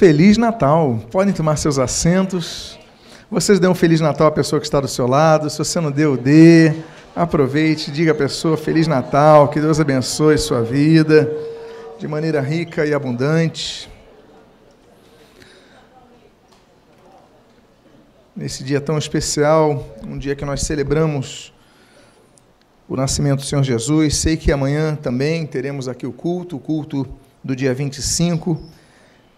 Feliz Natal! Podem tomar seus assentos. Vocês dêem um Feliz Natal à pessoa que está do seu lado. Se você não deu, dê. Aproveite, diga à pessoa Feliz Natal, que Deus abençoe sua vida de maneira rica e abundante. Nesse dia tão especial, um dia que nós celebramos o nascimento do Senhor Jesus. Sei que amanhã também teremos aqui o culto, o culto do dia 25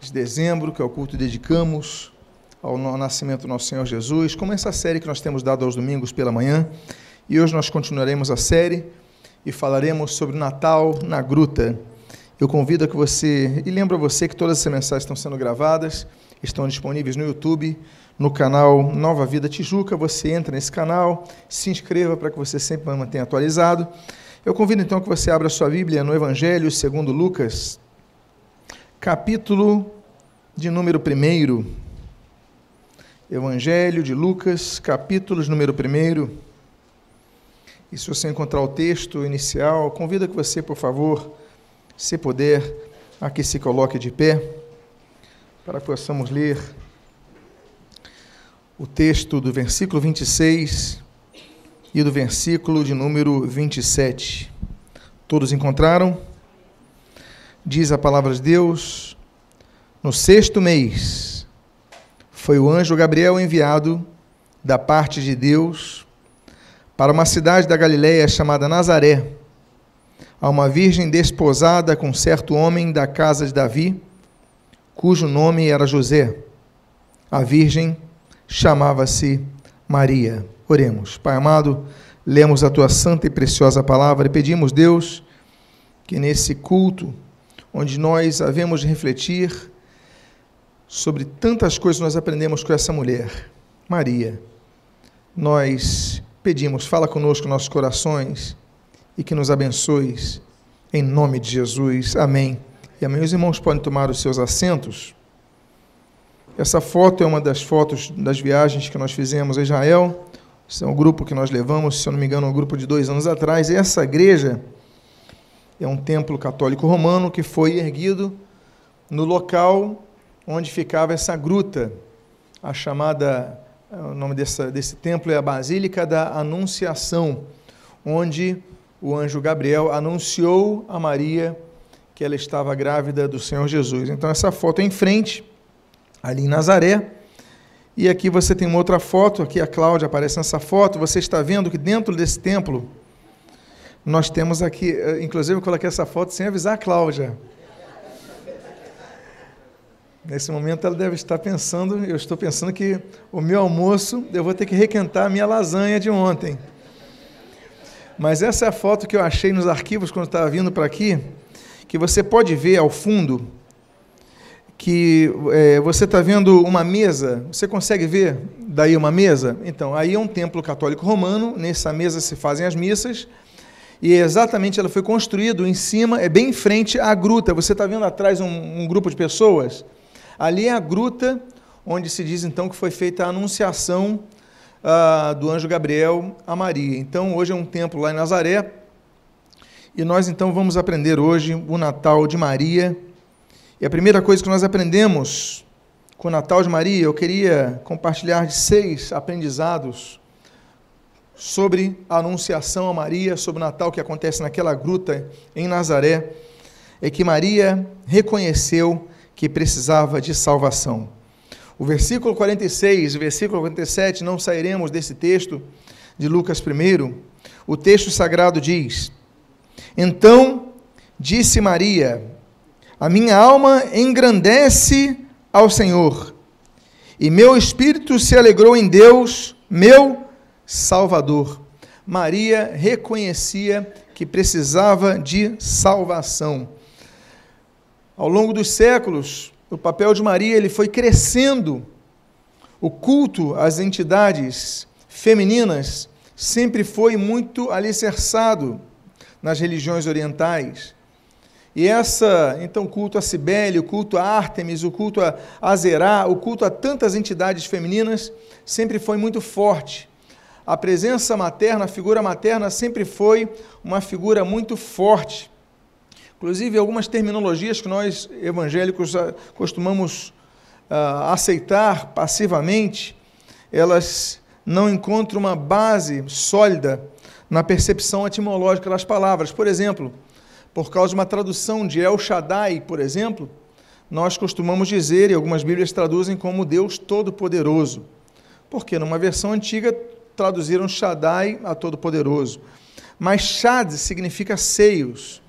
de dezembro, que é o culto que dedicamos ao nascimento do nosso Senhor Jesus, como essa série que nós temos dado aos domingos pela manhã. E hoje nós continuaremos a série e falaremos sobre Natal na Gruta. Eu convido a que você, e lembro a você que todas essas mensagens estão sendo gravadas, estão disponíveis no YouTube, no canal Nova Vida Tijuca. Você entra nesse canal, se inscreva para que você sempre mantenha atualizado. Eu convido então que você abra sua Bíblia no Evangelho segundo Lucas, capítulo de número 1. Evangelho de Lucas, capítulo de número 1. E se você encontrar o texto inicial, convido que você, por favor, se puder, aqui se coloque de pé, para que possamos ler o texto do versículo 26 e do versículo de número 27. Todos encontraram? Diz a palavra de Deus: No sexto mês foi o anjo Gabriel enviado da parte de Deus para uma cidade da Galiléia chamada Nazaré, a uma virgem desposada com certo homem da casa de Davi, cujo nome era José. A virgem chamava-se Maria. Oremos. Pai amado, lemos a tua santa e preciosa palavra e pedimos, Deus, que nesse culto onde nós havemos refletir sobre tantas coisas que nós aprendemos com essa mulher, Maria. Nós pedimos, fala conosco nossos corações e que nos abençoes, em nome de Jesus. Amém. E amém. Os irmãos podem tomar os seus assentos. Essa foto é uma das fotos das viagens que nós fizemos a Israel. Esse é um grupo que nós levamos, se eu não me engano, um grupo de dois anos atrás. E essa igreja é um templo católico romano que foi erguido no local onde ficava essa gruta, a chamada, o nome dessa, desse templo é a Basílica da Anunciação, onde o anjo Gabriel anunciou a Maria que ela estava grávida do Senhor Jesus. Então, essa foto é em frente, ali em Nazaré. E aqui você tem uma outra foto, aqui a Cláudia aparece nessa foto. Você está vendo que dentro desse templo nós temos aqui, eh, inclusive eu coloquei essa foto sem avisar a Cláudia. Nesse momento ela deve estar pensando, eu estou pensando que o meu almoço, eu vou ter que requentar a minha lasanha de ontem. Mas essa é a foto que eu achei nos arquivos quando estava vindo para aqui, que você pode ver ao fundo, que é, você está vendo uma mesa, você consegue ver daí uma mesa? Então, aí é um templo católico romano, nessa mesa se fazem as missas, e exatamente ela foi construída em cima, é bem em frente à gruta. Você está vendo atrás um, um, grupo de pessoas? Ali é a gruta onde se diz então que foi feita a anunciação uh, do anjo Gabriel a Maria. Então hoje é um templo lá em Nazaré. E nós então vamos aprender hoje o Natal de Maria. E a primeira coisa que nós aprendemos com o Natal de Maria, eu queria compartilhar de seis aprendizados sobre a anunciação a Maria, sobre o Natal que acontece naquela gruta em Nazaré, é que Maria reconheceu que precisava de salvação. O versículo 46 e o versículo 47, não sairemos desse texto de Lucas I. O texto sagrado diz: Então disse Maria: A minha alma engrandece ao Senhor, e meu espírito se alegrou em Deus, meu Salvador. Maria reconhecia que precisava de salvação. Ao longo dos séculos, o papel de Maria ele foi crescendo. O culto às entidades femininas sempre foi muito alicerçado nas religiões orientais. E essa, então, culto a Cibele, o culto a Ártemis, o culto a Azerá, o culto a tantas entidades femininas sempre foi muito forte a presença materna, a figura materna sempre foi uma figura muito forte. Inclusive, algumas terminologias que nós evangélicos ah, costumamos uh, aceitar passivamente, elas não encontram uma base sólida na percepção etimológica das palavras. Por exemplo, por causa de uma tradução de El Shaddai, por exemplo, nós costumamos dizer, e algumas Bíblias traduzem como Deus Todo-Poderoso, porque numa versão antiga traduziram Shaddai a Todo-Poderoso. Mas Shad significa seios.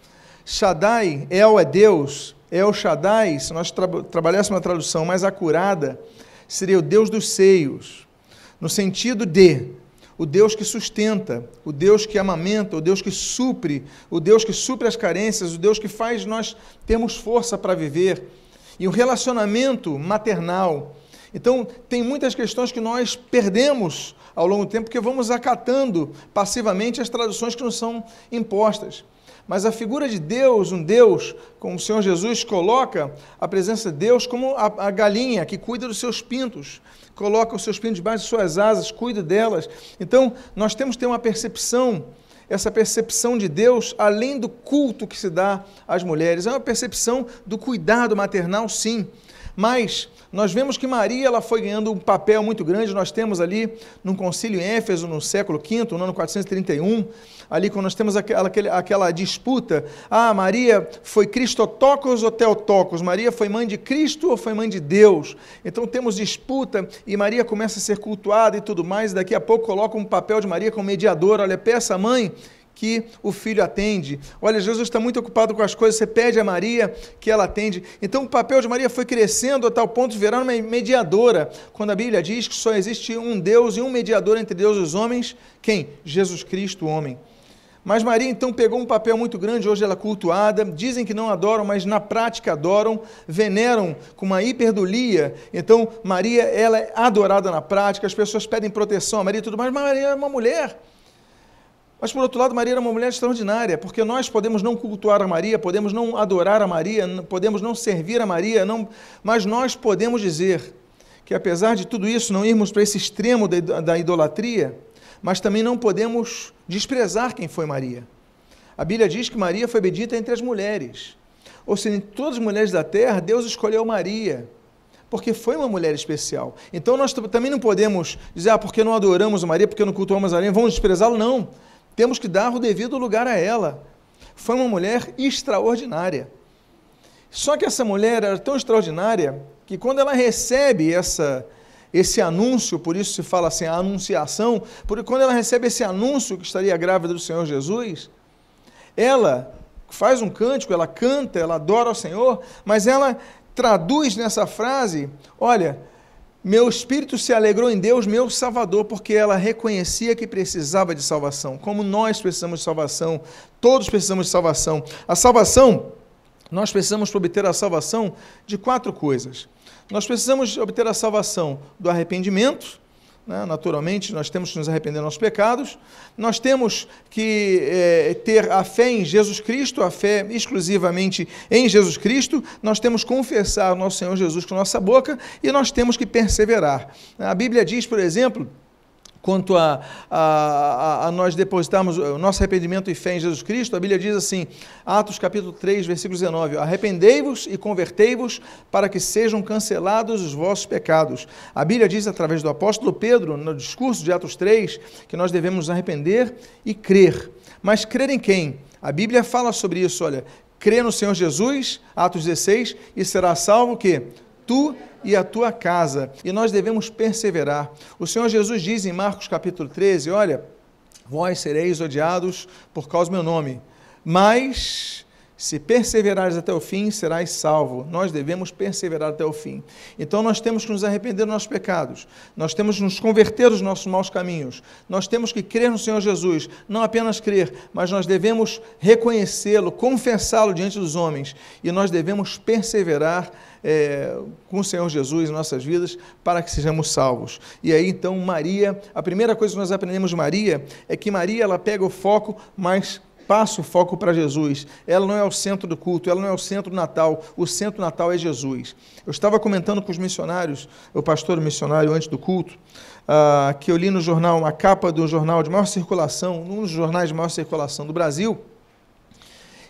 Shaddai, El é Deus, El Shaddai, se nós tra trabalhássemos uma tradução mais acurada, seria o Deus dos seios, no sentido de o Deus que sustenta, o Deus que amamenta, o Deus que supre, o Deus que supre as carências, o Deus que faz nós termos força para viver. E o relacionamento maternal. Então, tem muitas questões que nós perdemos ao longo do tempo porque vamos acatando passivamente as traduções que nos são impostas. Mas a figura de Deus, um Deus, como o Senhor Jesus coloca a presença de Deus como a, a galinha que cuida dos seus pintos, coloca os seus pintos debaixo de suas asas, cuida delas. Então, nós temos que ter uma percepção, essa percepção de Deus, além do culto que se dá às mulheres, é uma percepção do cuidado maternal, sim. Mas nós vemos que Maria ela foi ganhando um papel muito grande. Nós temos ali num concílio em Éfeso, no século V, no ano 431, ali quando nós temos aquela, aquela disputa, ah, Maria foi Cristotocos ou Teotocos? Maria foi mãe de Cristo ou foi mãe de Deus? Então temos disputa e Maria começa a ser cultuada e tudo mais, e daqui a pouco coloca um papel de Maria como mediadora, olha, peça a mãe que o filho atende. Olha, Jesus está muito ocupado com as coisas, você pede a Maria que ela atende. Então o papel de Maria foi crescendo a tal ponto de virar uma mediadora. Quando a Bíblia diz que só existe um Deus e um mediador entre Deus e os homens, quem? Jesus Cristo, o homem. Mas Maria então pegou um papel muito grande, hoje ela é cultuada, dizem que não adoram, mas na prática adoram, veneram com uma hiperdulia. Então Maria, ela é adorada na prática, as pessoas pedem proteção a Maria e tudo mais, mas Maria é uma mulher. Mas, por outro lado, Maria era uma mulher extraordinária, porque nós podemos não cultuar a Maria, podemos não adorar a Maria, podemos não servir a Maria, não, mas nós podemos dizer que, apesar de tudo isso, não irmos para esse extremo da, idolatria, mas também não podemos desprezar quem foi Maria. A Bíblia diz que Maria foi bendita entre as mulheres. Ou seja, em todas as mulheres da terra, Deus escolheu Maria, porque foi uma mulher especial. Então nós também não podemos dizer, ah, porque não adoramos a Maria, porque não cultuamos a Maria, vamos desprezá-lo? Não. Temos que dar o devido lugar a ela. Foi uma mulher extraordinária. Só que essa mulher era tão extraordinária que quando ela recebe essa, esse anúncio, por isso se fala assim, a anunciação, porque quando ela recebe esse anúncio que estaria grávida do Senhor Jesus, ela faz um cântico, ela canta, ela adora ao Senhor, mas ela traduz nessa frase: olha, meu espírito se alegrou em Deus, meu Salvador, porque ela reconhecia que precisava de salvação. Como nós precisamos de salvação, todos precisamos de salvação. A salvação, nós precisamos obter a salvação de quatro coisas. Nós precisamos obter a salvação do arrependimento? Naturalmente, nós temos que nos arrepender dos nossos pecados, nós temos que é, ter a fé em Jesus Cristo, a fé exclusivamente em Jesus Cristo, nós temos que confessar o nosso Senhor Jesus com nossa boca e nós temos que perseverar. A Bíblia diz, por exemplo, quanto a, a, a, nós depositarmos o nosso arrependimento e fé em Jesus Cristo, a Bíblia diz assim, Atos capítulo 3, versículo 19, arrependei-vos e convertei-vos para que sejam cancelados os vossos pecados. A Bíblia diz através do apóstolo Pedro, no discurso de Atos 3, que nós devemos arrepender e crer. Mas crer em quem? A Bíblia fala sobre isso, olha, crê no Senhor Jesus, Atos 16, e será salvo o quê? Tu e a tua casa. E nós devemos perseverar. O Senhor Jesus diz em Marcos capítulo 13: Olha, vós sereis odiados por causa do meu nome, mas se perseverares até o fim, serás salvo. Nós devemos perseverar até o fim. Então nós temos que nos arrepender dos nossos pecados. Nós temos que nos converter dos nossos maus caminhos. Nós temos que crer no Senhor Jesus. Não apenas crer, mas nós devemos reconhecê-lo, confessá-lo diante dos homens. E nós devemos perseverar é, com o Senhor Jesus em nossas vidas para que sejamos salvos. E aí então Maria, a primeira coisa que nós aprendemos de Maria é que Maria ela pega o foco mais passa o foco para Jesus. Ela não é o centro do culto, ela não é o centro do Natal. O centro do Natal é Jesus. Eu estava comentando com os missionários, o pastor missionário antes do culto, uh, que eu li no jornal, uma capa do jornal de maior circulação, um dos jornais de maior circulação do Brasil,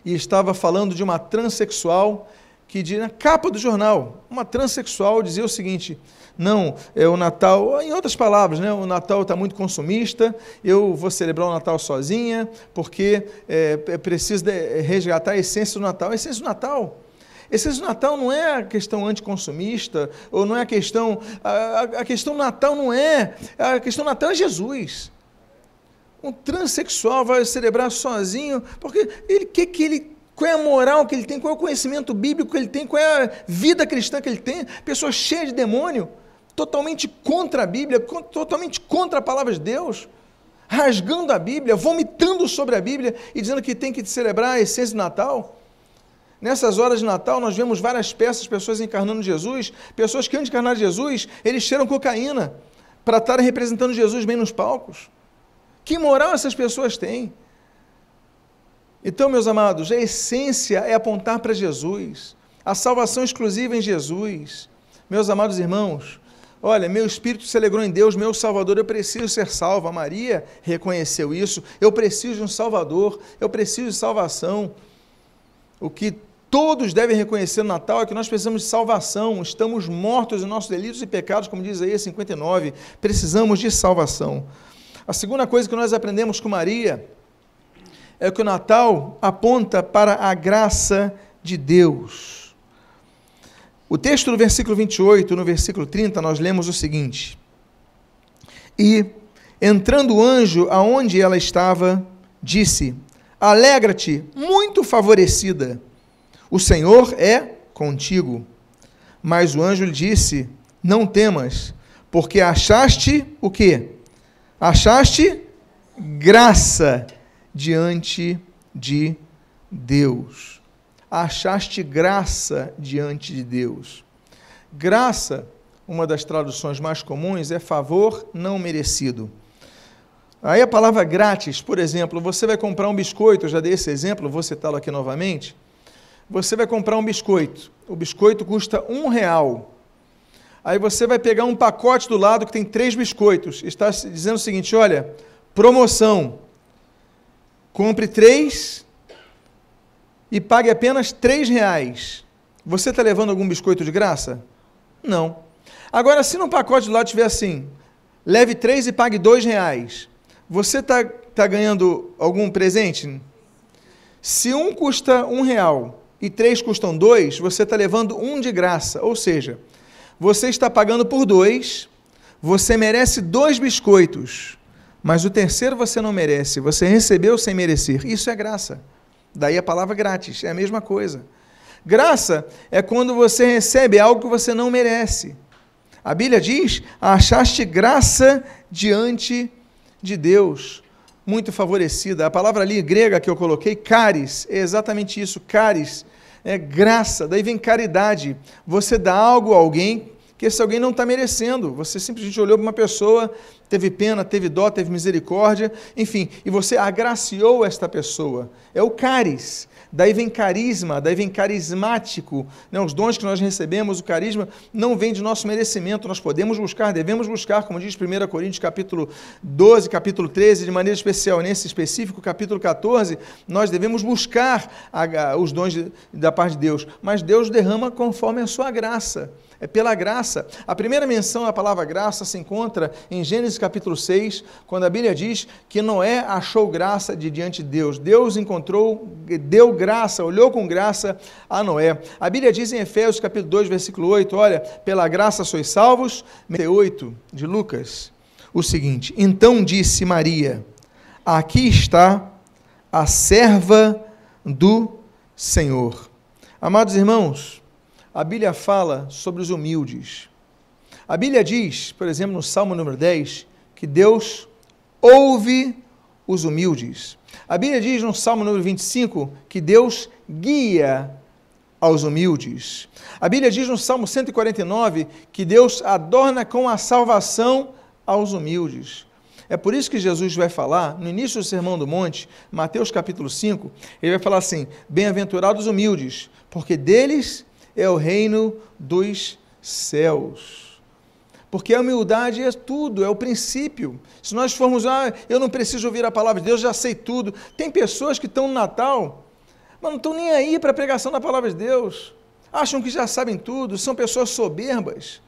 e estava falando de uma transexual que de, na capa do jornal, uma transexual dizia o seguinte: não, é o Natal, em outras palavras, né, o Natal está muito consumista, eu vou celebrar o Natal sozinha, porque é, é preciso resgatar a essência do Natal. A essência do Natal a essência do Natal não é a questão anticonsumista, ou não é a questão. A, a questão do Natal não é. A questão do Natal é Jesus. Um transexual vai celebrar sozinho, porque ele que que ele qual é a moral que ele tem, qual é o conhecimento bíblico que ele tem, qual é a vida cristã que ele tem, pessoa cheia de demônio totalmente contra a Bíblia, totalmente contra a palavra de Deus, rasgando a Bíblia, vomitando sobre a Bíblia e dizendo que tem que celebrar a essência do Natal. Nessas horas de Natal, nós vemos várias peças, pessoas encarnando Jesus, pessoas que antes de encarnar Jesus, eles cheiram cocaína para estarem representando Jesus bem nos palcos. Que moral essas pessoas têm? Então, meus amados, a essência é apontar para Jesus, a salvação exclusiva em Jesus. Meus amados irmãos, Olha, meu espírito se alegrou em Deus, meu Salvador, eu preciso ser salvo. A Maria reconheceu isso. Eu preciso de um Salvador, eu preciso de salvação. O que todos devem reconhecer no Natal é que nós precisamos de salvação. Estamos mortos em nossos delitos e pecados, como diz aí 59. Precisamos de salvação. A segunda coisa que nós aprendemos com Maria é que o Natal aponta para a graça de Deus. O texto do versículo 28, no versículo 30, nós lemos o seguinte: E, entrando o anjo aonde ela estava, disse: Alegra-te, muito favorecida, o Senhor é contigo. Mas o anjo lhe disse: Não temas, porque achaste o quê? Achaste graça diante de Deus achaste graça diante de Deus. Graça, uma das traduções mais comuns, é favor não merecido. Aí a palavra grátis, por exemplo, você vai comprar um biscoito, eu já dei esse exemplo, vou citá-lo aqui novamente. Você vai comprar um biscoito, o biscoito custa um real. Aí você vai pegar um pacote do lado que tem três biscoitos, está dizendo o seguinte: olha, promoção, compre três e pague apenas três reais, você está levando algum biscoito de graça? Não. Agora, se no pacote lá tiver assim, leve três e pague dois reais, você está tá ganhando algum presente? Se um custa um real e três custam dois, você está levando um de graça. Ou seja, você está pagando por dois, você merece dois biscoitos, mas o terceiro você não merece, você recebeu sem merecer. Isso é graça. Daí a palavra grátis, é a mesma coisa. Graça é quando você recebe algo que você não merece. A Bíblia diz: achaste graça diante de Deus, muito favorecida. A palavra ali grega que eu coloquei, caris, é exatamente isso, caris, é graça, daí vem caridade. Você dá algo a alguém que esse alguém não está merecendo. Você simplesmente olhou para uma pessoa, teve pena, teve dó, teve misericórdia, enfim, e você agraciou esta pessoa. É o caris. Daí vem carisma, daí vem carismático. Né? Os dons que nós recebemos, o carisma, não vem de nosso merecimento. Nós podemos buscar, devemos buscar, como diz 1 Coríntios capítulo 12, capítulo 13, de maneira especial, nesse específico, capítulo 14, nós devemos buscar a, a, os dons de, da parte de Deus. Mas Deus derrama conforme a sua graça é pela graça. A primeira menção à palavra graça se encontra em Gênesis capítulo 6, quando a Bíblia diz que Noé achou graça de diante de Deus. Deus encontrou, deu graça, olhou com graça a Noé. A Bíblia diz em Efésios capítulo 2, versículo 8, olha, pela graça sois salvos, 8 de Lucas, o seguinte: Então disse Maria: Aqui está a serva do Senhor. Amados irmãos, a Bíblia fala sobre os humildes. A Bíblia diz, por exemplo, no Salmo número 10, que Deus ouve os humildes. A Bíblia diz no Salmo número 25 que Deus guia aos humildes. A Bíblia diz no Salmo 149 que Deus adorna com a salvação aos humildes. É por isso que Jesus vai falar, no início do Sermão do Monte, Mateus capítulo 5, ele vai falar assim: Bem-aventurados os humildes, porque deles é o reino dos céus. Porque a humildade é tudo, é o princípio. Se nós formos, ah, eu não preciso ouvir a palavra de Deus, já sei tudo. Tem pessoas que estão no Natal, mas não estão nem aí para a pregação da palavra de Deus. acham que já sabem tudo, são pessoas soberbas.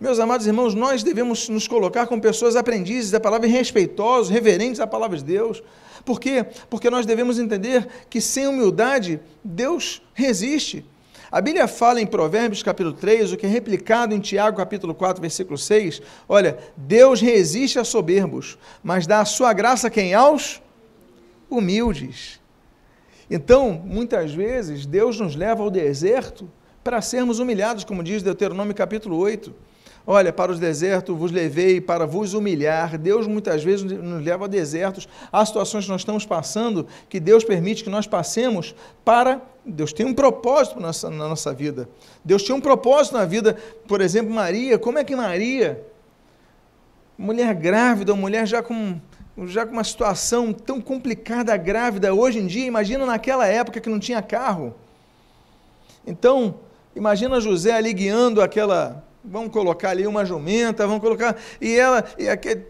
Meus amados irmãos, nós devemos nos colocar como pessoas aprendizes da palavra respeitosos, reverentes à palavra de Deus. Por quê? Porque nós devemos entender que sem humildade, Deus resiste. A Bíblia fala em Provérbios capítulo 3, o que é replicado em Tiago capítulo 4, versículo 6. Olha, Deus resiste a soberbos, mas dá a sua graça a quem? Aos humildes. Então, muitas vezes, Deus nos leva ao deserto para sermos humilhados, como diz Deuteronômio capítulo 8. Olha, para os desertos vos levei para vos humilhar. Deus muitas vezes nos leva a desertos, há situações que nós estamos passando que Deus permite que nós passemos para. Deus tem um propósito na nossa, na nossa vida. Deus tinha um propósito na vida, por exemplo, Maria. Como é que Maria, mulher grávida, mulher já com, já com uma situação tão complicada, grávida, hoje em dia, imagina naquela época que não tinha carro. Então, imagina José ali guiando aquela vamos colocar ali uma jumenta, vamos colocar. E ela. E aquele,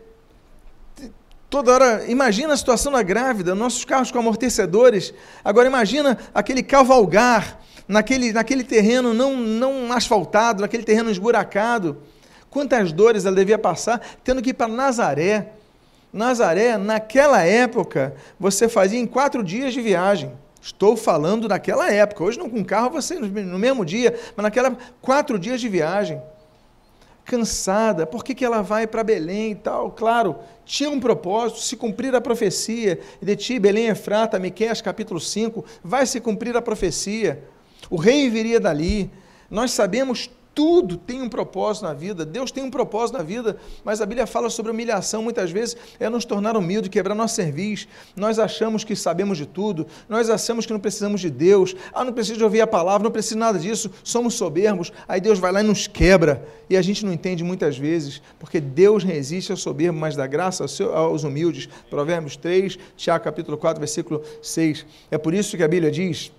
toda hora. Imagina a situação da grávida, nossos carros com amortecedores. Agora imagina aquele cavalgar naquele, naquele terreno não, não asfaltado, naquele terreno esburacado. Quantas dores ela devia passar tendo que ir para Nazaré. Nazaré, naquela época, você fazia em quatro dias de viagem. Estou falando naquela época. Hoje não com carro você no mesmo dia, mas naquela quatro dias de viagem cansada, por que, que ela vai para Belém e tal? Claro, tinha um propósito, se cumprir a profecia, de ti, Belém Efrata, Miqueias capítulo 5, vai se cumprir a profecia, o rei viria dali, nós sabemos tudo tem um propósito na vida, Deus tem um propósito na vida, mas a Bíblia fala sobre humilhação, muitas vezes é nos tornar humilde, quebrar nosso serviço. Nós achamos que sabemos de tudo, nós achamos que não precisamos de Deus, ah, não preciso de ouvir a palavra, não preciso nada disso, somos soberbos, aí Deus vai lá e nos quebra, e a gente não entende muitas vezes, porque Deus resiste ao soberbo, mas dá graça aos humildes. Provérbios 3, Tiago capítulo 4, versículo 6. É por isso que a Bíblia diz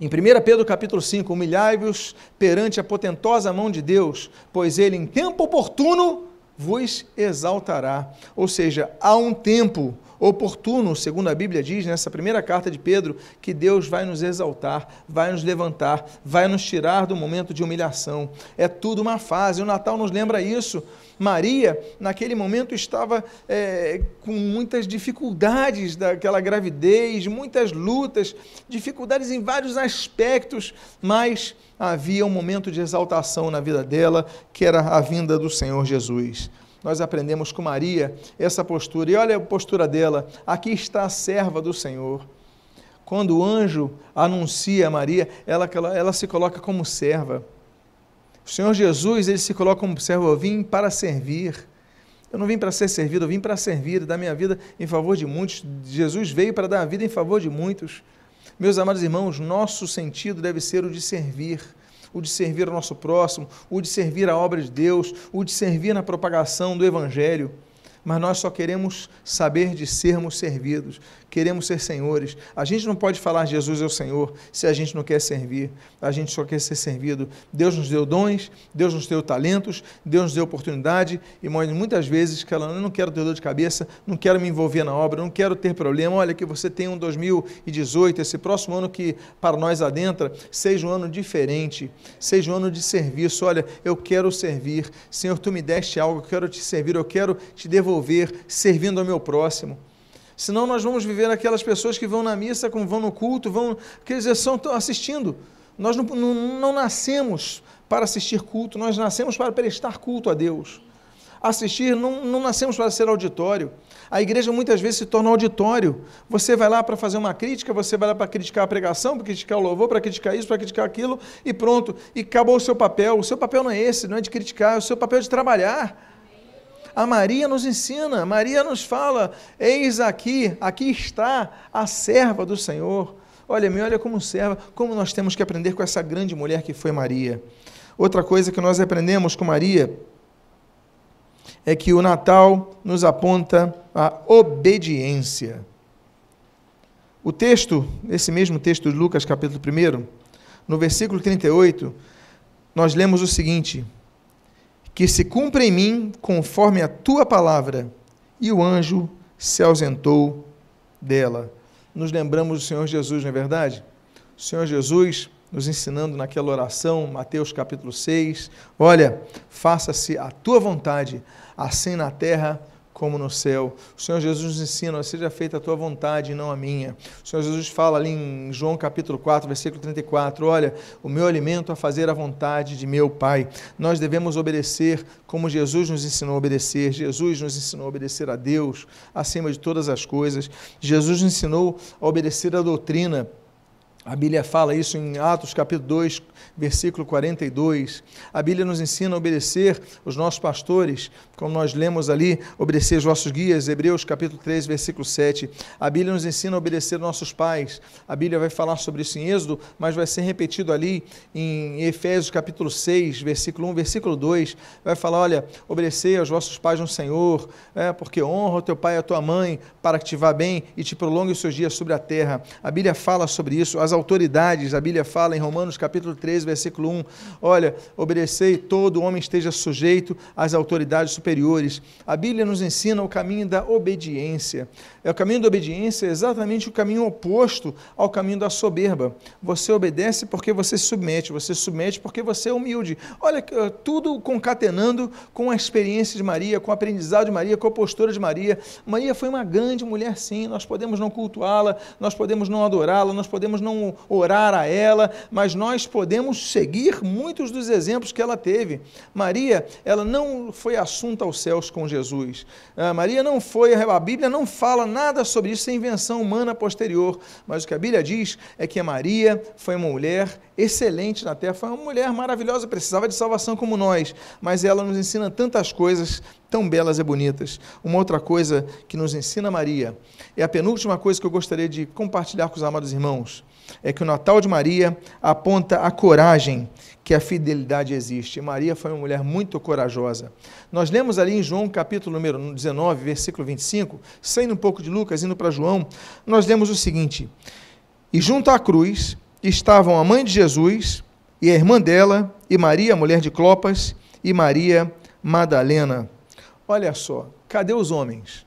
em 1 Pedro capítulo 5, humilhai-vos perante a potentosa mão de Deus, pois ele em tempo oportuno vos exaltará. Ou seja, há um tempo oportuno, segundo a Bíblia diz nessa primeira carta de Pedro, que Deus vai nos exaltar, vai nos levantar, vai nos tirar do momento de humilhação. É tudo uma fase. O Natal nos lembra isso. Maria, naquele momento, estava é, com muitas dificuldades daquela gravidez, muitas lutas, dificuldades em vários aspectos, mas havia um momento de exaltação na vida dela, que era a vinda do Senhor Jesus nós aprendemos com Maria essa postura. E olha a postura dela: aqui está a serva do Senhor. Quando o anjo anuncia a Maria, ela, ela, ela se coloca como serva. O Senhor Jesus, ele se coloca como servo, eu vim para servir. Eu não vim para ser servido, eu vim para servir, dar minha vida em favor de muitos. Jesus veio para dar a vida em favor de muitos. Meus amados irmãos, nosso sentido deve ser o de servir, o de servir ao nosso próximo, o de servir a obra de Deus, o de servir na propagação do Evangelho mas nós só queremos saber de sermos servidos, queremos ser senhores. A gente não pode falar Jesus é o Senhor se a gente não quer servir, a gente só quer ser servido. Deus nos deu dons, Deus nos deu talentos, Deus nos deu oportunidade, e muitas vezes que ela não quero ter dor de cabeça, não quero me envolver na obra, não quero ter problema. Olha que você tem um 2018, esse próximo ano que para nós adentra, seja um ano diferente, seja um ano de serviço. Olha, eu quero servir. Senhor, tu me deste algo, eu quero te servir, eu quero te devolver desenvolver servindo ao meu próximo. Senão nós vamos viver aquelas pessoas que vão na missa, vão no culto, vão, quer dizer, estão assistindo. Nós não, não, não nascemos para assistir culto, nós nascemos para prestar culto a Deus. Assistir, não, não nascemos para ser auditório. A igreja muitas vezes se torna auditório. Você vai lá para fazer uma crítica, você vai lá para criticar a pregação, para criticar o louvor, para criticar isso, para criticar aquilo, e pronto. E acabou o seu papel. O seu papel não é esse, não é de criticar, é o seu papel de trabalhar. A Maria nos ensina, Maria nos fala: eis aqui, aqui está a serva do Senhor. Olha, me olha como serva, como nós temos que aprender com essa grande mulher que foi Maria. Outra coisa que nós aprendemos com Maria é que o Natal nos aponta a obediência. O texto, esse mesmo texto de Lucas, capítulo 1, no versículo 38, nós lemos o seguinte: que se cumpra em mim conforme a tua palavra. E o anjo se ausentou dela. Nos lembramos do Senhor Jesus, não é verdade? O Senhor Jesus, nos ensinando naquela oração, Mateus capítulo 6. Olha, faça-se a tua vontade, assim na terra como no céu. O Senhor Jesus nos ensina, seja feita a tua vontade e não a minha. O Senhor Jesus fala ali em João capítulo 4, versículo 34, olha, o meu alimento é fazer a vontade de meu Pai. Nós devemos obedecer como Jesus nos ensinou a obedecer. Jesus nos ensinou a obedecer a Deus acima de todas as coisas. Jesus nos ensinou a obedecer a doutrina a Bíblia fala isso em Atos capítulo 2, versículo 42. A Bíblia nos ensina a obedecer os nossos pastores, como nós lemos ali, obedecer os vossos guias, Hebreus capítulo 3, versículo 7. A Bíblia nos ensina a obedecer nossos pais. A Bíblia vai falar sobre isso em Êxodo, mas vai ser repetido ali em Efésios capítulo 6, versículo 1, versículo 2. Vai falar, olha, obedecer aos vossos pais no Senhor, é, porque honra o teu pai e a tua mãe, para que te vá bem e te prolongue os seus dias sobre a terra. A Bíblia fala sobre isso. As autoridades, a Bíblia fala em Romanos capítulo 13, versículo 1, olha, obedecei, todo homem esteja sujeito às autoridades superiores. A Bíblia nos ensina o caminho da obediência. É o caminho da obediência é exatamente o caminho oposto ao caminho da soberba. Você obedece porque você se submete, você se submete porque você é humilde. Olha, tudo concatenando com a experiência de Maria, com o aprendizado de Maria, com a postura de Maria. Maria foi uma grande mulher, sim. Nós podemos não cultuá-la, nós podemos não adorá-la, nós podemos não orar a ela, mas nós podemos seguir muitos dos exemplos que ela teve. Maria, ela não foi assunta aos céus com Jesus. Ah, Maria não foi, a Bíblia não fala nada sobre isso, é invenção humana posterior, mas o que a Bíblia diz é que a Maria foi uma mulher excelente na terra, foi uma mulher maravilhosa, precisava de salvação como nós, mas ela nos ensina tantas coisas tão belas e bonitas. Uma outra coisa que nos ensina Maria é a penúltima coisa que eu gostaria de compartilhar com os amados irmãos é que o Natal de Maria aponta a coragem que a fidelidade existe. Maria foi uma mulher muito corajosa. Nós lemos ali em João capítulo número 19, versículo 25, saindo um pouco de Lucas, indo para João, nós lemos o seguinte: E junto à cruz estavam a mãe de Jesus e a irmã dela, e Maria, mulher de Clopas, e Maria Madalena. Olha só, cadê os homens?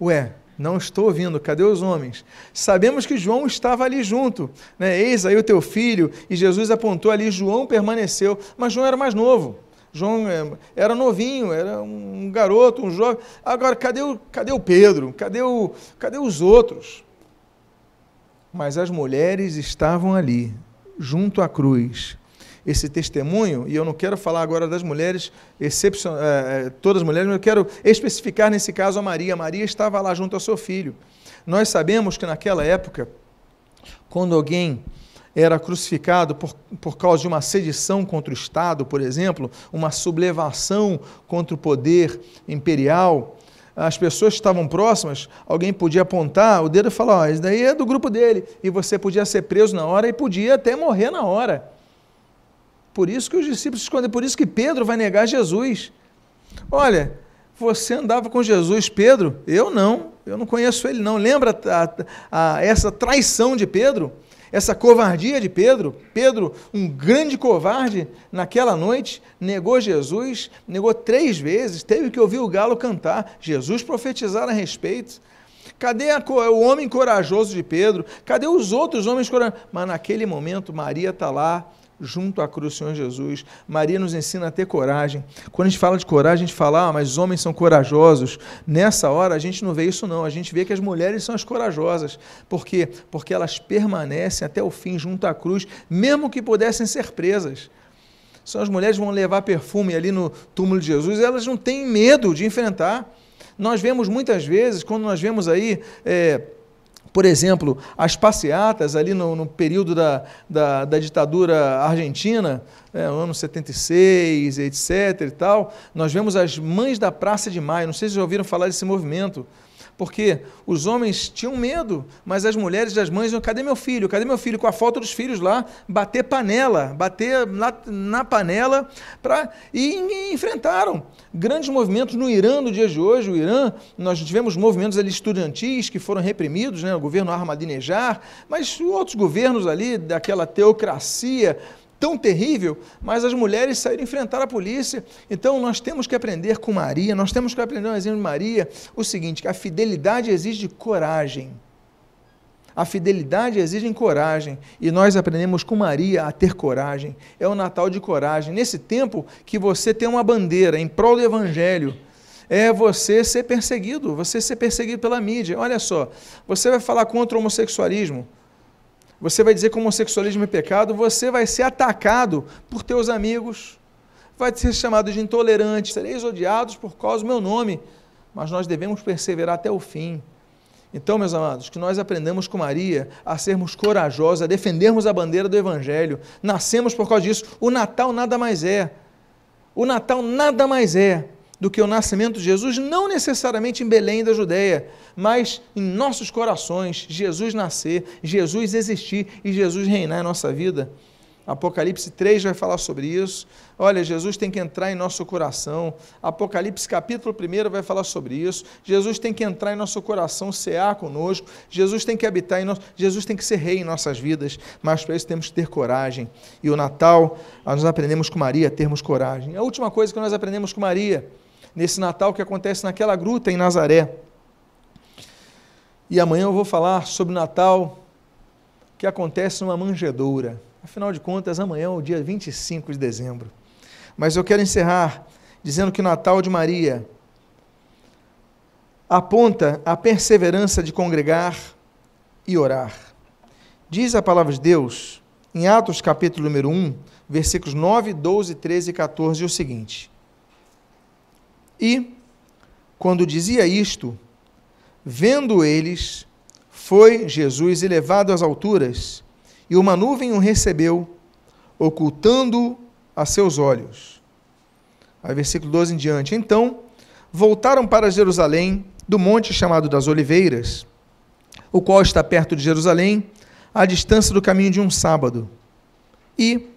Ué, não estou ouvindo, cadê os homens? Sabemos que João estava ali junto, né? eis aí o teu filho, e Jesus apontou ali, João permaneceu, mas João era mais novo. João é, era novinho, era um garoto, um jovem. Agora, cadê o, cadê o Pedro? Cadê, o, cadê os outros? Mas as mulheres estavam ali, junto à cruz, esse testemunho, e eu não quero falar agora das mulheres, excepcion... É, é, todas as mulheres, mas eu quero especificar nesse caso a Maria. Maria estava lá junto ao seu filho. Nós sabemos que naquela época, quando alguém era crucificado por, por causa de uma sedição contra o Estado, por exemplo, uma sublevação contra o poder imperial, as pessoas que estavam próximas, alguém podia apontar o dedo e falar: oh, isso daí é do grupo dele, e você podia ser preso na hora e podia até morrer na hora. Por isso que os discípulos se escondem, por isso que Pedro vai negar Jesus. Olha, você andava com Jesus, Pedro? Eu não, eu não conheço ele não. Lembra a, a, essa traição de Pedro? Essa covardia de Pedro? Pedro, um grande covarde, naquela noite, negou Jesus, negou três vezes, teve que ouvir o galo cantar, Jesus profetizar a respeito. Cadê a, o homem corajoso de Pedro? Cadê os outros homens corajosos? Mas naquele momento, Maria está lá, junto à cruz do Senhor Jesus. Maria nos ensina a ter coragem. Quando a gente fala de coragem, a gente fala, ah, mas os homens são corajosos. Nessa hora, a gente não vê isso, não. A gente vê que as mulheres são as corajosas. Por quê? Porque elas permanecem até o fim junto à cruz, mesmo que pudessem ser presas. São as mulheres que vão levar perfume ali no túmulo de Jesus, elas não têm medo de enfrentar. Nós vemos muitas vezes, quando nós vemos aí. É, por exemplo, as passeatas ali no, no período da, da, da, ditadura argentina, é, no ano 76, etc. e tal, nós vemos as mães da Praça de Maio, não sei se já ouviram falar desse movimento, porque os homens tinham medo, mas as mulheres das mães, cadê meu filho? Cadê meu filho? Com a foto dos filhos lá, bater panela, bater na, na panela, pra, e, e, enfrentaram grandes movimentos no Irã no dia de hoje. O Irã, nós tivemos movimentos ali estudantis que foram reprimidos, né, o governo Ahmadinejad, mas outros governos ali daquela teocracia tão terrível, mas as mulheres saíram enfrentar a polícia. Então nós temos que aprender com Maria, nós temos que aprender no exemplo de Maria o seguinte: que a fidelidade exige coragem. A fidelidade exige coragem e nós aprendemos com Maria a ter coragem. É o Natal de coragem. Nesse tempo que você tem uma bandeira em prol do Evangelho, é você ser perseguido, você ser perseguido pela mídia. Olha só, você vai falar contra o homossexualismo, você vai dizer que o homossexualismo é pecado, você vai ser atacado por teus amigos, vai ser chamado de intolerante, sereis odiados por causa do meu nome, mas nós devemos perseverar até o fim. Então, meus amados, que nós aprendamos com Maria a sermos corajosos, a defendermos a bandeira do Evangelho. Nascemos por causa disso. O Natal nada mais é. O Natal nada mais é do que o nascimento de Jesus, não necessariamente em Belém da Judéia, mas em nossos corações, Jesus nascer, Jesus existir e Jesus reinar em nossa vida. Apocalipse 3 vai falar sobre isso. Olha, Jesus tem que entrar em nosso coração. Apocalipse capítulo 1 vai falar sobre isso. Jesus tem que entrar em nosso coração, cear conosco. Jesus tem que habitar em nós. Jesus tem que ser rei em nossas vidas. Mas para isso temos que ter coragem. E o Natal, nós aprendemos com Maria a termos coragem. A última coisa que nós aprendemos com Maria, nesse Natal que acontece naquela gruta em Nazaré. E amanhã eu vou falar sobre o Natal que acontece numa manjedoura. Afinal de contas, amanhã é o dia 25 de dezembro. Mas eu quero encerrar dizendo que o Natal de Maria aponta a perseverança de congregar e orar. Diz a palavra de Deus, em Atos capítulo número 1, versículos 9, 12, 13 e 14, o seguinte: E, quando dizia isto, vendo eles, foi Jesus elevado às alturas e uma nuvem o recebeu, ocultando a seus olhos. Aí, versículo 12 em diante. Então, voltaram para Jerusalém, do monte chamado das Oliveiras, o qual está perto de Jerusalém, à distância do caminho de um sábado. E,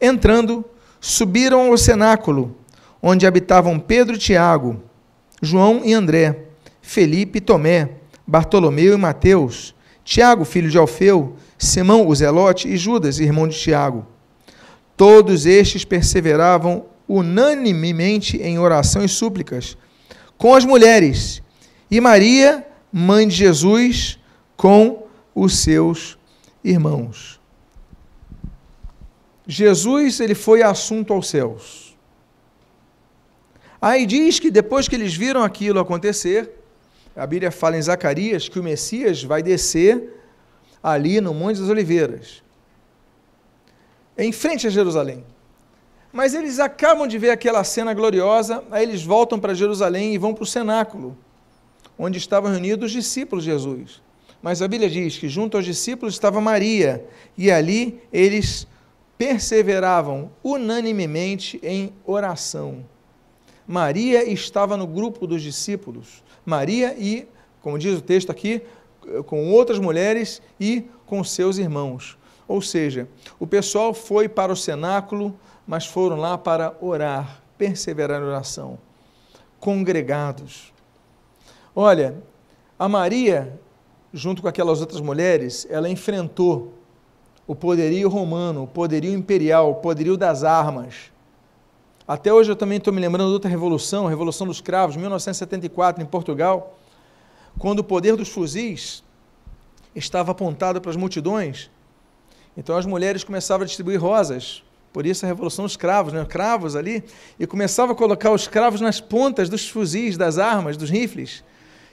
entrando, subiram ao cenáculo, onde habitavam Pedro e Tiago, João e André, Felipe e Tomé, Bartolomeu e Mateus, Tiago, filho de Alfeu, Simão o Zelote e Judas, irmão de Tiago. Todos estes perseveravam unanimemente em oração e súplicas com as mulheres, e Maria, mãe de Jesus, com os seus irmãos. Jesus ele foi assunto aos céus. Aí diz que depois que eles viram aquilo acontecer, a Bíblia fala em Zacarias que o Messias vai descer ali no Monte das Oliveiras, em frente a Jerusalém. Mas eles acabam de ver aquela cena gloriosa, aí eles voltam para Jerusalém e vão para o cenáculo, onde estavam reunidos os discípulos de Jesus. Mas a Bíblia diz que junto aos discípulos estava Maria, e ali eles perseveravam unanimemente em oração. Maria estava no grupo dos discípulos. Maria e, como diz o texto aqui, com outras mulheres e com seus irmãos. Ou seja, o pessoal foi para o cenáculo, mas foram lá para orar, perseverar em oração, congregados. Olha, a Maria, junto com aquelas outras mulheres, ela enfrentou o poderio romano, o poderio imperial, o poderio das armas. Até hoje eu também estou me lembrando de outra revolução, a Revolução dos Cravos, 1974, em Portugal quando o poder dos fuzis estava apontado para as multidões, então as mulheres começavam a distribuir rosas, por isso a revolução dos cravos, né? cravos ali, e começava a colocar os cravos nas pontas dos fuzis, das armas, dos rifles.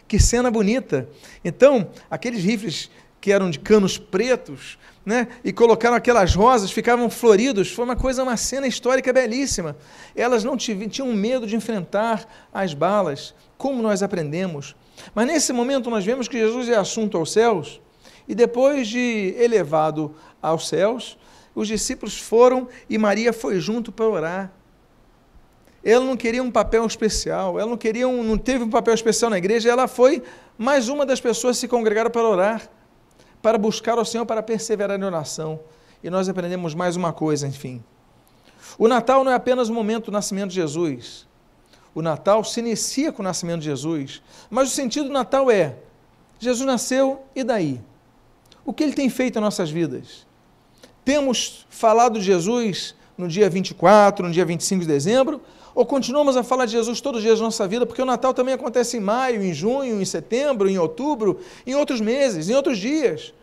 Que cena bonita! Então, aqueles rifles que eram de canos pretos, né? e colocaram aquelas rosas, ficavam floridos. Foi uma coisa, uma cena histórica belíssima. Elas não tinham medo de enfrentar as balas. Como nós aprendemos mas nesse momento nós vemos que Jesus é assunto aos céus, e depois de elevado aos céus, os discípulos foram e Maria foi junto para orar. Ela não queria um papel especial, ela não queria um, não teve um papel especial na igreja, ela foi mais uma das pessoas que se congregaram para orar, para buscar o Senhor, para perseverar em oração. E nós aprendemos mais uma coisa, enfim. O Natal não é apenas o momento do nascimento de Jesus, o Natal se inicia com o nascimento de Jesus, mas o sentido do Natal é: Jesus nasceu e daí? O que ele tem feito em nossas vidas? Temos falado de Jesus no dia 24, no dia 25 de dezembro, ou continuamos a falar de Jesus todos os dias da nossa vida, porque o Natal também acontece em maio, em junho, em setembro, em outubro, em outros meses, em outros dias.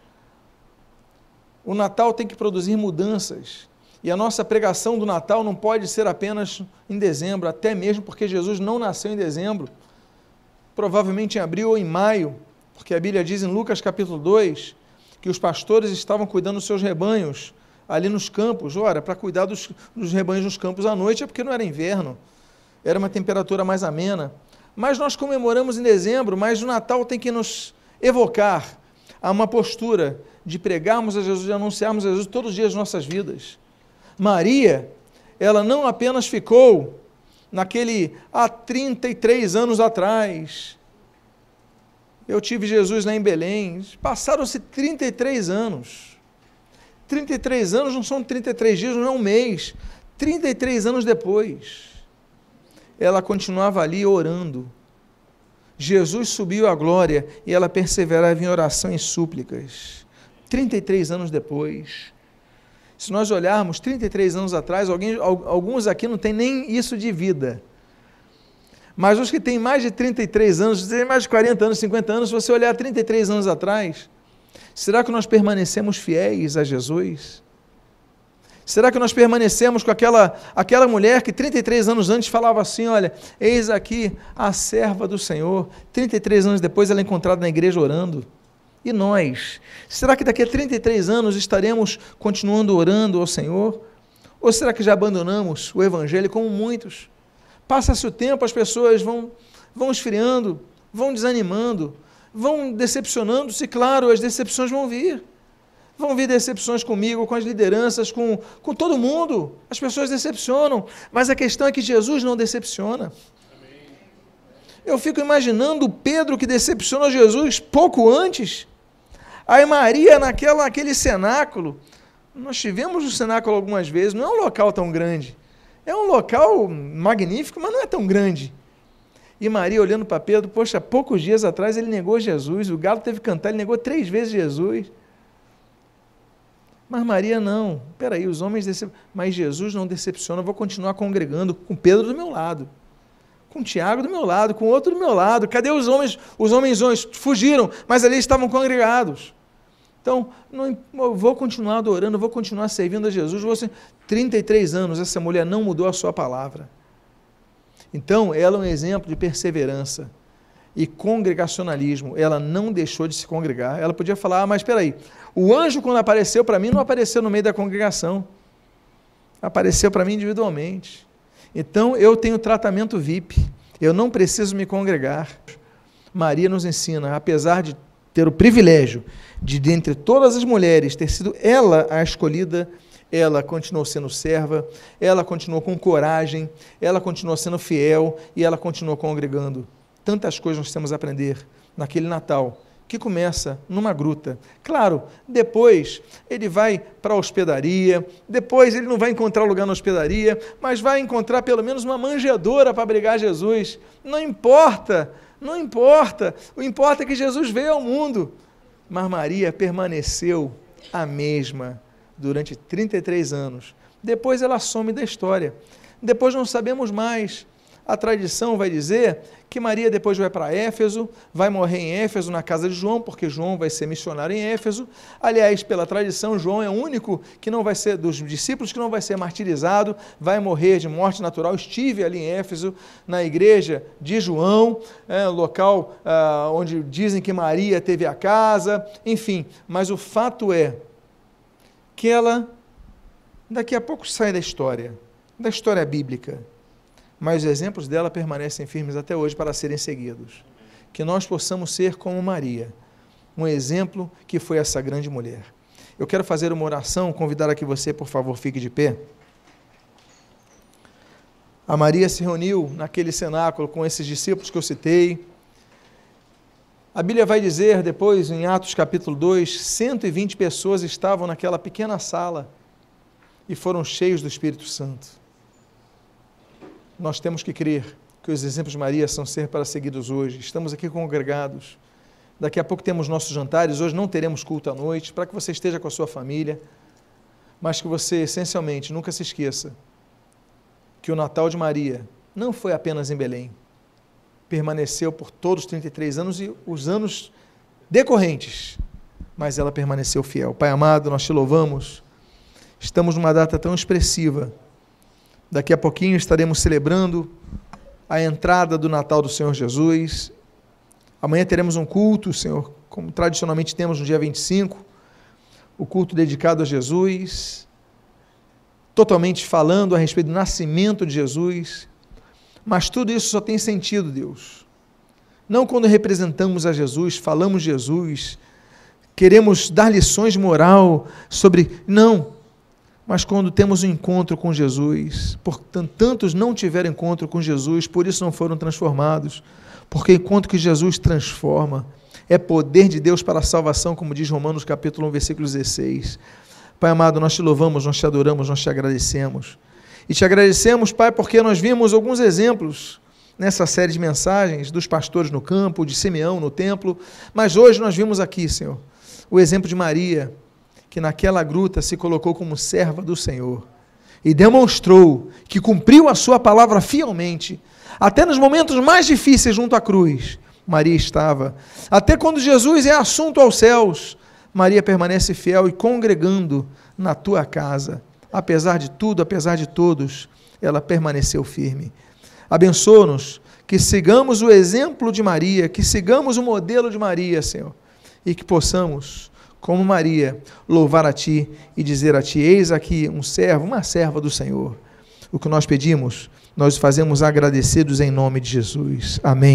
O Natal tem que produzir mudanças. E a nossa pregação do Natal não pode ser apenas em dezembro, até mesmo porque Jesus não nasceu em dezembro. Provavelmente em abril ou em maio, porque a Bíblia diz em Lucas capítulo 2 que os pastores estavam cuidando dos seus rebanhos ali nos campos. Ora, para cuidar dos, dos rebanhos nos campos à noite é porque não era inverno, era uma temperatura mais amena. Mas nós comemoramos em dezembro, mas o Natal tem que nos evocar a uma postura de pregarmos a Jesus, de anunciarmos a Jesus todos os dias das nossas vidas. Maria, ela não apenas ficou naquele há 33 anos atrás. Eu tive Jesus lá em Belém, passaram-se 33 anos. 33 anos não são 33 dias, não é um mês. 33 anos depois, ela continuava ali orando. Jesus subiu à glória e ela perseverava em oração e súplicas. 33 anos depois, se nós olharmos 33 anos atrás, alguém, alguns aqui não têm nem isso de vida. Mas os que têm mais de 33 anos, mais de 40 anos, 50 anos, se você olhar 33 anos atrás, será que nós permanecemos fiéis a Jesus? Será que nós permanecemos com aquela, aquela mulher que 33 anos antes falava assim: Olha, eis aqui a serva do Senhor. 33 anos depois ela é encontrada na igreja orando. E nós? Será que daqui a 33 anos estaremos continuando orando ao Senhor? Ou será que já abandonamos o Evangelho como muitos? Passa-se o tempo, as pessoas vão, vão esfriando, vão desanimando, vão decepcionando-se, claro, as decepções vão vir. Vão vir decepções comigo, com as lideranças, com, com todo mundo. As pessoas decepcionam. Mas a questão é que Jesus não decepciona. Eu fico imaginando Pedro que decepcionou Jesus pouco antes. Aí Maria, naquela, naquele cenáculo, nós tivemos o cenáculo algumas vezes, não é um local tão grande. É um local magnífico, mas não é tão grande. E Maria olhando para Pedro, poxa, poucos dias atrás ele negou Jesus, o galo teve que cantar, ele negou três vezes Jesus. Mas Maria não, peraí, os homens decepcionam. Mas Jesus não decepciona, eu vou continuar congregando com Pedro do meu lado, com Tiago do meu lado, com outro do meu lado. Cadê os homens? Os homens fugiram, mas ali estavam congregados. Então, não, vou continuar adorando, vou continuar servindo a Jesus. Você, 33 anos, essa mulher não mudou a sua palavra. Então, ela é um exemplo de perseverança e congregacionalismo. Ela não deixou de se congregar. Ela podia falar, ah, mas espera aí, o anjo, quando apareceu para mim, não apareceu no meio da congregação. Apareceu para mim individualmente. Então, eu tenho tratamento VIP. Eu não preciso me congregar. Maria nos ensina, apesar de ter o privilégio de, dentre todas as mulheres, ter sido ela a escolhida, ela continuou sendo serva, ela continuou com coragem, ela continuou sendo fiel e ela continuou congregando. Tantas coisas nós temos a aprender naquele Natal, que começa numa gruta. Claro, depois ele vai para a hospedaria, depois ele não vai encontrar lugar na hospedaria, mas vai encontrar pelo menos uma manjedoura para abrigar Jesus. Não importa, não importa. O importa é que Jesus veio ao mundo mas Maria permaneceu a mesma durante 33 anos. Depois ela some da história. Depois não sabemos mais. A tradição vai dizer que Maria depois vai para Éfeso, vai morrer em Éfeso na casa de João, porque João vai ser missionário em Éfeso. Aliás, pela tradição, João é o único que não vai ser dos discípulos que não vai ser martirizado, vai morrer de morte natural. Estive ali em Éfeso, na igreja de João, é, local ah, onde dizem que Maria teve a casa, enfim. Mas o fato é que ela daqui a pouco sai da história, da história bíblica mas os exemplos dela permanecem firmes até hoje para serem seguidos. Que nós possamos ser como Maria, um exemplo que foi essa grande mulher. Eu quero fazer uma oração, convidar aqui você, por favor, fique de pé. A Maria se reuniu naquele cenáculo com esses discípulos que eu citei. A Bíblia vai dizer depois, em Atos capítulo 2, 120 pessoas estavam naquela pequena sala e foram cheios do Espírito Santo nós temos que crer que os exemplos de Maria são ser para seguidos hoje. Estamos aqui congregados. Daqui a pouco temos nossos jantares. Hoje não teremos culto à noite, para que você esteja com a sua família, mas que você, essencialmente, nunca se esqueça que o Natal de Maria não foi apenas em Belém. Permaneceu por todos os 33 anos e os anos decorrentes mas ela permaneceu fiel. Pai amado, nós te louvamos. Estamos numa data tão expressiva. Daqui a pouquinho estaremos celebrando a entrada do Natal do Senhor Jesus. Amanhã teremos um culto, Senhor, como tradicionalmente temos no dia 25, o culto dedicado a Jesus, totalmente falando a respeito do nascimento de Jesus. Mas tudo isso só tem sentido, Deus. Não quando representamos a Jesus, falamos Jesus, queremos dar lições moral sobre. Não. Mas quando temos um encontro com Jesus, portanto, tantos não tiveram encontro com Jesus, por isso não foram transformados. Porque enquanto que Jesus transforma, é poder de Deus para a salvação, como diz Romanos capítulo 1, versículo 16. Pai amado, nós te louvamos, nós te adoramos, nós te agradecemos. E te agradecemos, Pai, porque nós vimos alguns exemplos nessa série de mensagens dos pastores no campo, de Simeão no templo, mas hoje nós vimos aqui, Senhor, o exemplo de Maria, que naquela gruta se colocou como serva do Senhor e demonstrou que cumpriu a sua palavra fielmente, até nos momentos mais difíceis junto à cruz. Maria estava. Até quando Jesus é assunto aos céus, Maria permanece fiel e congregando na tua casa. Apesar de tudo, apesar de todos, ela permaneceu firme. Abençoa-nos que sigamos o exemplo de Maria, que sigamos o modelo de Maria, Senhor, e que possamos, como Maria, louvar a Ti e dizer a Ti: Eis aqui um servo, uma serva do Senhor. O que nós pedimos, nós fazemos agradecidos em nome de Jesus. Amém.